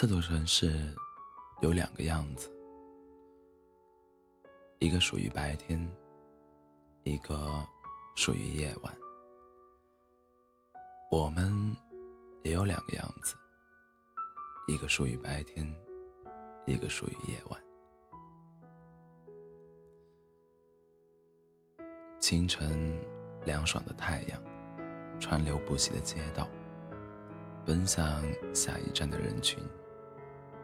这座城市有两个样子，一个属于白天，一个属于夜晚。我们也有两个样子，一个属于白天，一个属于夜晚。清晨，凉爽的太阳，川流不息的街道，奔向下一站的人群，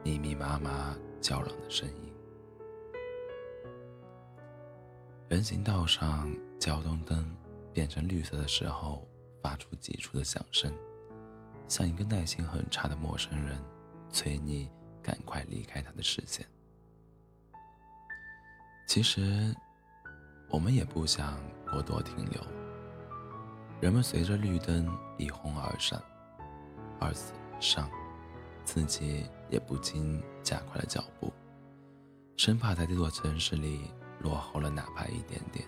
密密麻麻叫嚷的声音。人行道上，交通灯变成绿色的时候，发出急促的响声，像一个耐心很差的陌生人，催你赶快离开他的视线。其实。我们也不想过多停留。人们随着绿灯一哄而上，而上，自己也不禁加快了脚步，生怕在这座城市里落后了哪怕一点点。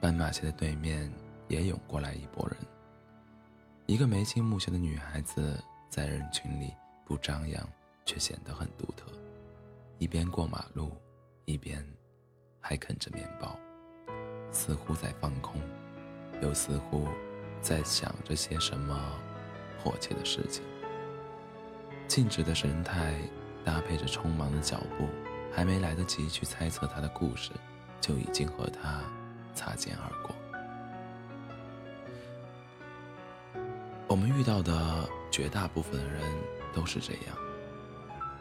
斑马线的对面也涌过来一拨人。一个眉清目秀的女孩子在人群里不张扬，却显得很独特，一边过马路。一边还啃着面包，似乎在放空，又似乎在想着些什么迫切的事情。静止的神态搭配着匆忙的脚步，还没来得及去猜测他的故事，就已经和他擦肩而过。我们遇到的绝大部分的人都是这样，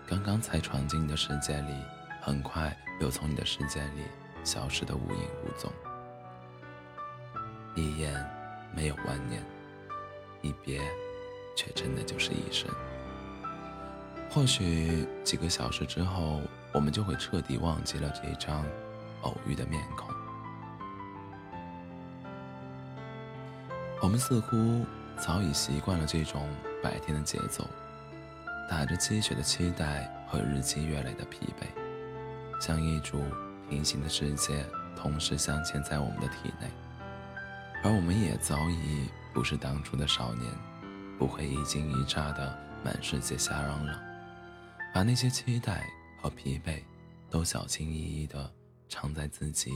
刚刚才闯进你的世界里。很快又从你的世界里消失的无影无踪，一眼没有万年，一别却真的就是一生。或许几个小时之后，我们就会彻底忘记了这张偶遇的面孔。我们似乎早已习惯了这种白天的节奏，打着鸡血的期待和日积月累的疲惫。像一株平行的世界同时镶嵌在我们的体内，而我们也早已不是当初的少年，不会一惊一乍的满世界瞎嚷嚷，把那些期待和疲惫都小心翼翼的藏在自己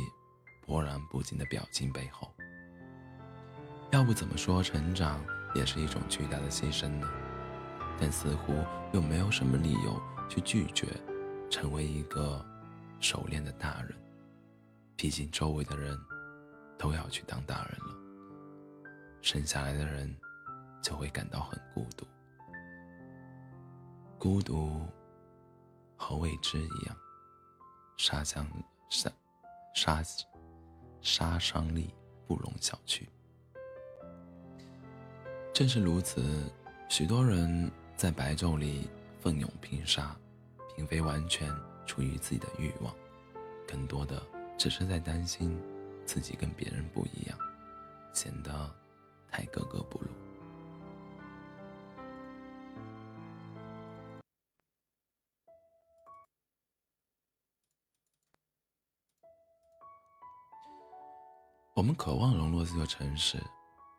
波澜不惊的表情背后。要不怎么说成长也是一种巨大的牺牲呢？但似乎又没有什么理由去拒绝成为一个。熟练的大人，毕竟周围的人都要去当大人了，剩下来的人就会感到很孤独。孤独和未知一样，杀伤杀杀杀伤力不容小觑。正是如此，许多人在白昼里奋勇拼杀，并非完全。出于自己的欲望，更多的只是在担心自己跟别人不一样，显得太格格不入。我们渴望融入这座城市，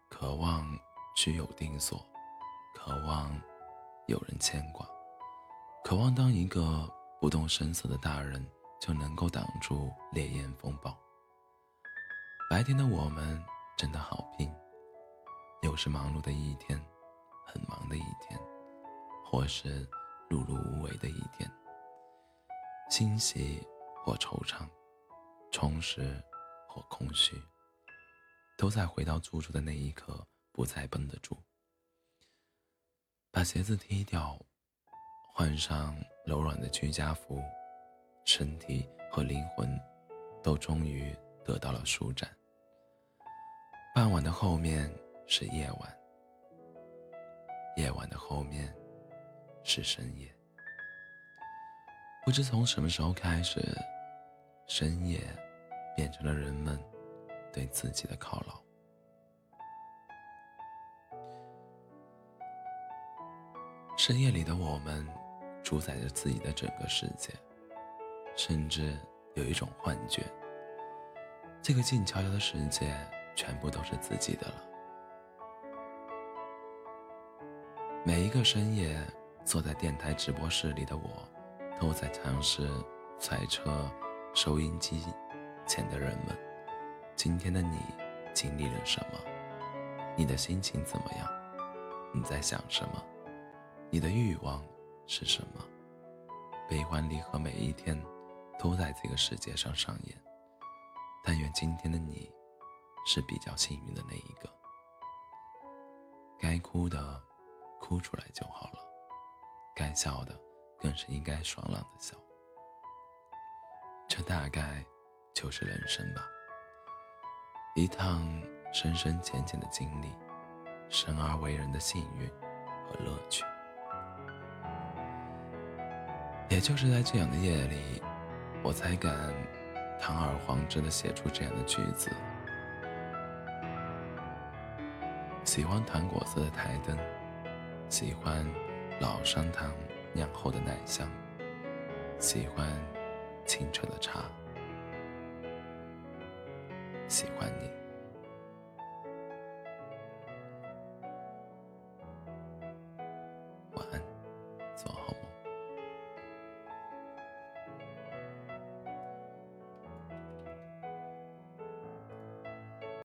渴望居有定所，渴望有人牵挂，渴望当一个。不动声色的大人就能够挡住烈焰风暴。白天的我们真的好拼，又是忙碌的一天，很忙的一天，或是碌碌无为的一天。欣喜或惆怅，充实或空虚，都在回到住处的那一刻不再绷得住。把鞋子踢掉。换上柔软的居家服，身体和灵魂都终于得到了舒展。傍晚的后面是夜晚，夜晚的后面是深夜。不知从什么时候开始，深夜变成了人们对自己的犒劳。深夜里的我们。主宰着自己的整个世界，甚至有一种幻觉：这个静悄悄的世界全部都是自己的了。每一个深夜坐在电台直播室里的我，都在尝试揣测收音机前的人们，今天的你经历了什么？你的心情怎么样？你在想什么？你的欲望是什么？悲欢离合每一天都在这个世界上上演。但愿今天的你是比较幸运的那一个。该哭的哭出来就好了，该笑的更是应该爽朗的笑。这大概就是人生吧，一趟深深浅浅的经历，生而为人的幸运和乐趣。也就是在这样的夜里，我才敢堂而皇之的写出这样的句子。喜欢糖果色的台灯，喜欢老商汤酿后的奶香，喜欢清澈的茶，喜欢你。